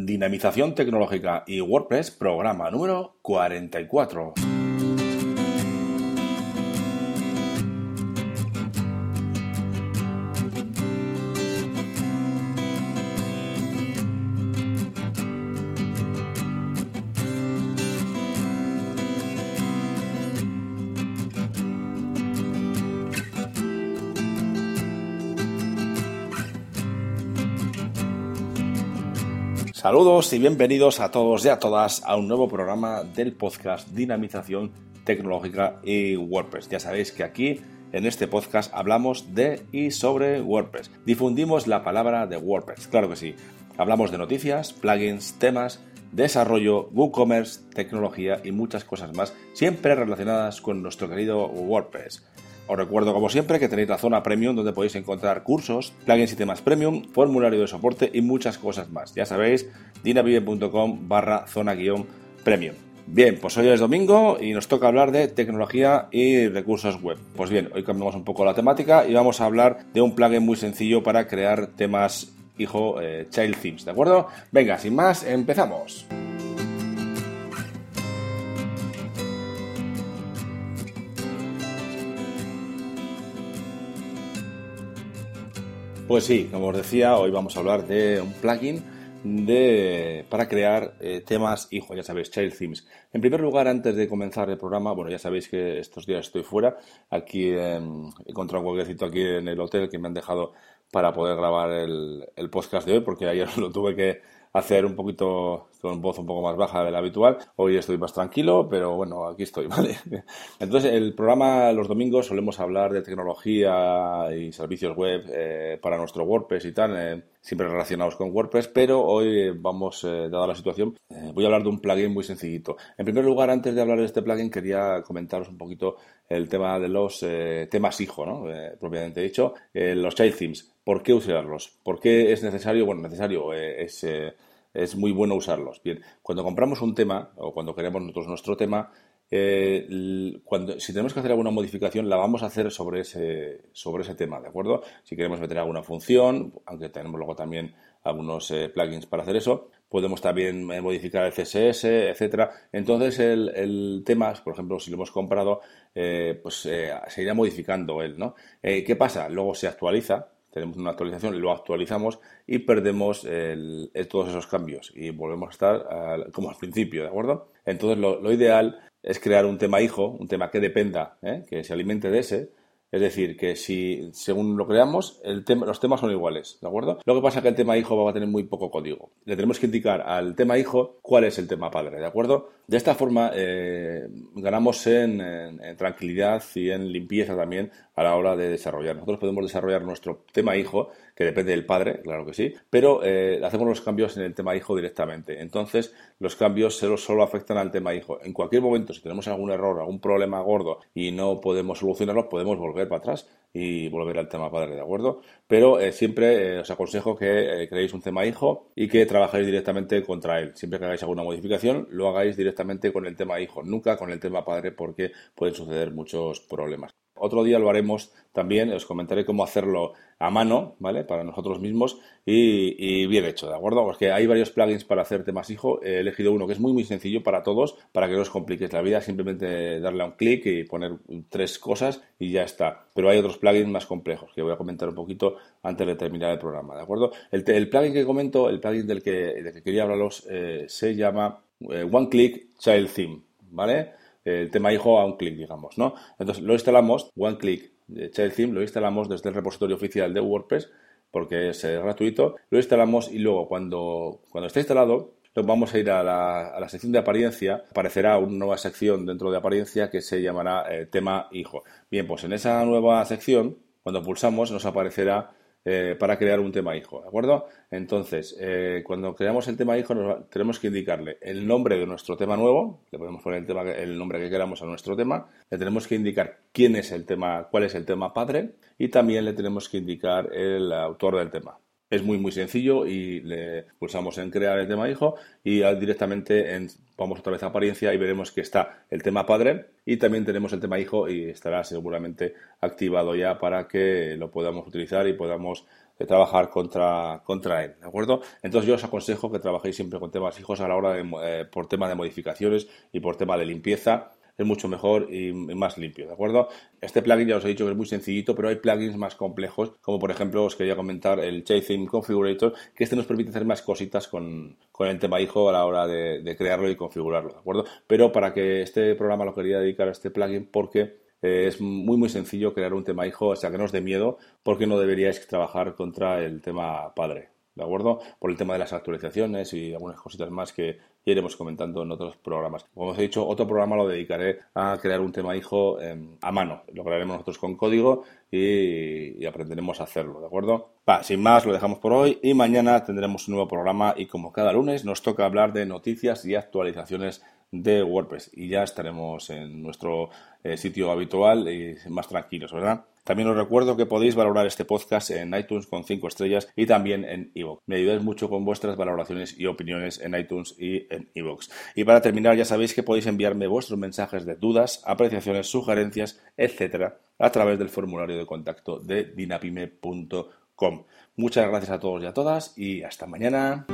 Dinamización tecnológica y WordPress, programa número 44. Saludos y bienvenidos a todos y a todas a un nuevo programa del podcast Dinamización Tecnológica y WordPress. Ya sabéis que aquí en este podcast hablamos de y sobre WordPress. Difundimos la palabra de WordPress, claro que sí. Hablamos de noticias, plugins, temas, desarrollo, WooCommerce, tecnología y muchas cosas más, siempre relacionadas con nuestro querido WordPress. Os recuerdo, como siempre, que tenéis la zona premium donde podéis encontrar cursos, plugins y temas premium, formulario de soporte y muchas cosas más. Ya sabéis, dinavive.com barra zona guion premium. Bien, pues hoy es domingo y nos toca hablar de tecnología y recursos web. Pues bien, hoy cambiamos un poco la temática y vamos a hablar de un plugin muy sencillo para crear temas hijo eh, child themes, ¿de acuerdo? Venga, sin más, empezamos. Pues sí, como os decía, hoy vamos a hablar de un plugin de, para crear eh, temas, hijo, ya sabéis, Child Themes. En primer lugar, antes de comenzar el programa, bueno, ya sabéis que estos días estoy fuera. Aquí he encontrado un huequecito aquí en el hotel que me han dejado para poder grabar el, el podcast de hoy, porque ayer lo tuve que hacer un poquito con voz un poco más baja de la habitual. Hoy estoy más tranquilo, pero bueno, aquí estoy, ¿vale? Entonces, el programa los domingos solemos hablar de tecnología y servicios web eh, para nuestro WordPress y tal, eh, siempre relacionados con WordPress, pero hoy vamos, eh, dada la situación, voy a hablar de un plugin muy sencillito. En primer lugar, antes de hablar de este plugin, quería comentaros un poquito el tema de los temas hijo, ¿no? propiamente dicho, los child themes. ¿Por qué usarlos? ¿Por qué es necesario? Bueno, necesario es es muy bueno usarlos. Bien, cuando compramos un tema o cuando queremos nosotros nuestro tema, eh, cuando, si tenemos que hacer alguna modificación, la vamos a hacer sobre ese, sobre ese tema, ¿de acuerdo? Si queremos meter alguna función, aunque tenemos luego también algunos eh, plugins para hacer eso, podemos también eh, modificar el CSS, etcétera. Entonces, el, el, tema, por ejemplo, si lo hemos comprado, pues se irá modificando él, ¿no? ¿Qué pasa? Luego se actualiza, tenemos una actualización, lo actualizamos y perdemos todos esos cambios y volvemos a estar como al principio, ¿de acuerdo? Entonces lo, ideal es crear un tema hijo, un tema que dependa, ¿eh? que se alimente de ese, es decir, que si según lo creamos, el los temas son iguales, ¿de acuerdo? Lo que pasa es que el tema hijo va a tener muy poco código. Le tenemos que indicar al tema hijo cuál es el tema padre, ¿de acuerdo? De esta forma eh, ganamos en, tranquilidad y en limpieza también a la hora de desarrollar. Nosotros podemos desarrollar nuestro tema hijo, que depende del padre, claro que sí, pero eh, hacemos los cambios en el tema hijo directamente. Entonces, los cambios solo, afectan al tema hijo. En cualquier momento, si tenemos algún error, algún problema gordo y no podemos solucionarlo, podemos volver para atrás y volver al tema padre, ¿de acuerdo? Pero eh, siempre eh, os aconsejo que creéis un tema hijo y que trabajéis directamente contra él. Siempre que hagáis alguna modificación, lo hagáis directamente con el tema hijo, nunca con el tema padre porque pueden suceder muchos problemas. Otro día lo haremos también, os comentaré cómo hacerlo a mano, ¿vale? Para nosotros mismos y, bien hecho, ¿de acuerdo? Porque hay varios plugins para hacer temas hijo. He elegido uno que es muy, muy sencillo para todos, para que no os compliquéis la vida. Simplemente darle a un clic y poner tres cosas y ya está. Pero hay otros plugins más complejos que voy a comentar un poquito antes de terminar el programa, ¿de acuerdo? El, plugin que comento, el plugin del que, que quería hablaros, eh, se llama eh, One Click Child Theme, ¿vale? El tema hijo a un clic, digamos, ¿no? Entonces lo instalamos, one click de Child Theme, lo instalamos desde el repositorio oficial de WordPress porque es eh, gratuito, lo instalamos y luego cuando, cuando esté instalado vamos a ir a la, a la, sección de apariencia, aparecerá una nueva sección dentro de apariencia que se llamará eh, tema hijo. Bien, pues en esa nueva sección, cuando pulsamos, nos aparecerá eh, para crear un tema hijo, ¿de acuerdo? Entonces, eh, cuando creamos el tema hijo, tenemos que indicarle el nombre de nuestro tema nuevo, le podemos poner el, tema, el nombre que queramos a nuestro tema, le tenemos que indicar quién es el tema, cuál es el tema padre y también le tenemos que indicar el autor del tema. Es muy muy sencillo y le pulsamos en crear el tema hijo y directamente en, vamos otra vez a apariencia y veremos que está el tema padre y también tenemos el tema hijo y estará seguramente activado ya para que lo podamos utilizar y podamos trabajar contra, contra él, ¿de acuerdo? Entonces yo os aconsejo que trabajéis siempre con temas hijos a la hora de, por tema de modificaciones y por tema de limpieza es mucho mejor y más limpio, ¿de acuerdo? Este plugin ya os he dicho que es muy sencillito, pero hay plugins más complejos, como por ejemplo os quería comentar el JTheme Configurator, que este nos permite hacer más cositas con, el tema hijo a la hora de, crearlo y configurarlo, ¿de acuerdo? Pero para que este programa lo quería dedicar a este plugin porque eh, es muy muy sencillo crear un tema hijo, o sea que no os dé miedo porque no deberíais trabajar contra el tema padre. ¿De acuerdo? Por el tema de las actualizaciones y algunas cositas más que iremos comentando en otros programas. Como os he dicho, otro programa lo dedicaré a crear un tema hijo em, a mano. Lo crearemos nosotros con código y, aprenderemos a hacerlo, ¿de acuerdo? Sin más, lo dejamos por hoy y mañana tendremos un nuevo programa y como cada lunes nos toca hablar de noticias y actualizaciones de WordPress y ya estaremos en nuestro eh, sitio habitual y más tranquilos, ¿verdad? También os recuerdo que podéis valorar este podcast en iTunes con 5 estrellas y también en iVoox. Me ayudáis mucho con vuestras valoraciones y opiniones en iTunes y en iVoox. Y para terminar, ya sabéis que podéis enviarme vuestros mensajes de dudas, apreciaciones, sugerencias, etcétera, a través del formulario de contacto de dinapime.com. Muchas gracias a todos y a todas y hasta mañana.